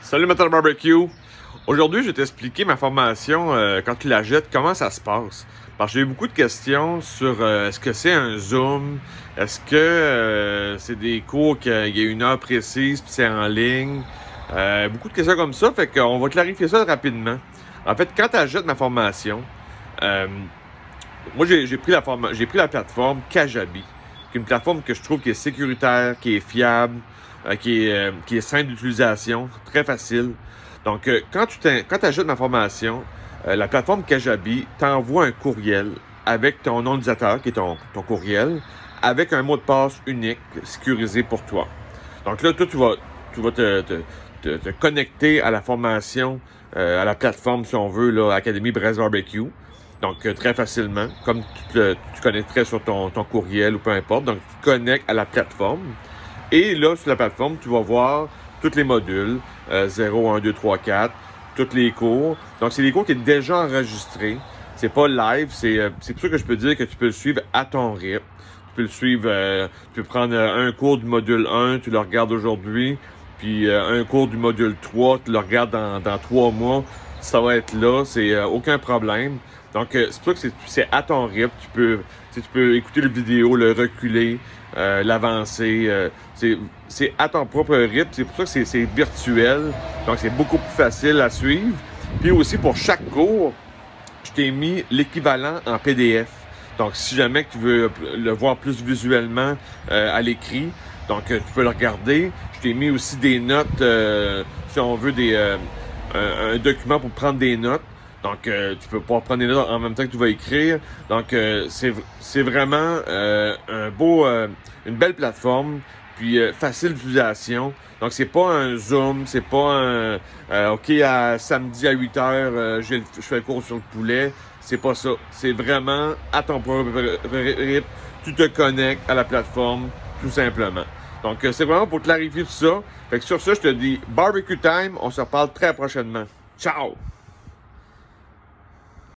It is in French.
Salut Maître Barbecue! Aujourd'hui, je vais t'expliquer ma formation euh, quand tu la jettes, comment ça se passe. Parce que j'ai eu beaucoup de questions sur euh, est-ce que c'est un Zoom, est-ce que euh, c'est des cours qu'il y a une heure précise puis c'est en ligne? beaucoup de questions comme ça, fait qu'on va clarifier ça rapidement. En fait, quand tu achètes ma formation, moi j'ai pris, la j'ai pris la plateforme Kajabi, qui est une plateforme que je trouve qui est sécuritaire, qui est fiable, euh, qui, est, euh, qui est simple d'utilisation, très facile. Donc, euh, quand tu quand achètes ma formation, la plateforme Kajabi t'envoie un courriel avec ton nom d'utilisateur, qui est ton, ton courriel, avec un mot de passe unique, sécurisé pour toi. Donc là, toi, tu vas, tu vas te, te, te, connecter à la formation, à la plateforme, si on veut, là, Académie Brest Barbecue. Donc, très facilement, comme tu, tu connecterais sur ton, ton courriel ou peu importe. Donc, tu te connectes à la plateforme. Et là, sur la plateforme, tu vas voir tous les modules, 0, 1, 2, 3, 4, tous les cours. Donc, c'est des cours qui sont déjà enregistrés. C'est pas live, c'est euh, pour ça que je peux dire que tu peux le suivre à ton rythme. Tu peux le suivre, euh, tu peux prendre euh, un cours du module 1, tu le regardes aujourd'hui, puis un cours du module 3, tu le regardes dans, dans trois mois, ça va être là, c'est aucun problème. Donc, c'est pour ça que c'est à ton rythme. Tu peux, tu peux écouter la vidéo, le reculer, euh, l'avancer. Euh, c'est à ton propre rythme. C'est pour ça que c'est virtuel. Donc, c'est beaucoup plus facile à suivre. Puis aussi, pour chaque cours, je t'ai mis l'équivalent en PDF. Donc, si jamais tu veux le voir plus visuellement euh, à l'écrit, donc tu peux le regarder. Je t'ai mis aussi des notes, si on veut, des, un, document pour prendre des notes. Donc, euh, tu peux pas prendre des notes en même temps que tu vas écrire. Donc, euh, c'est vraiment euh, un beau, une belle plateforme, puis facile d'utilisation. Donc, c'est pas un Zoom, c'est pas un OK, à samedi à 8 heures, je fais le cours sur le poulet. C'est pas ça. C'est vraiment à ton propre. Tu te connectes à la plateforme, tout simplement. Donc, c'est vraiment pour clarifier tout ça. Fait que sur ça, je te dis barbecue time. On se reparle très prochainement. Ciao!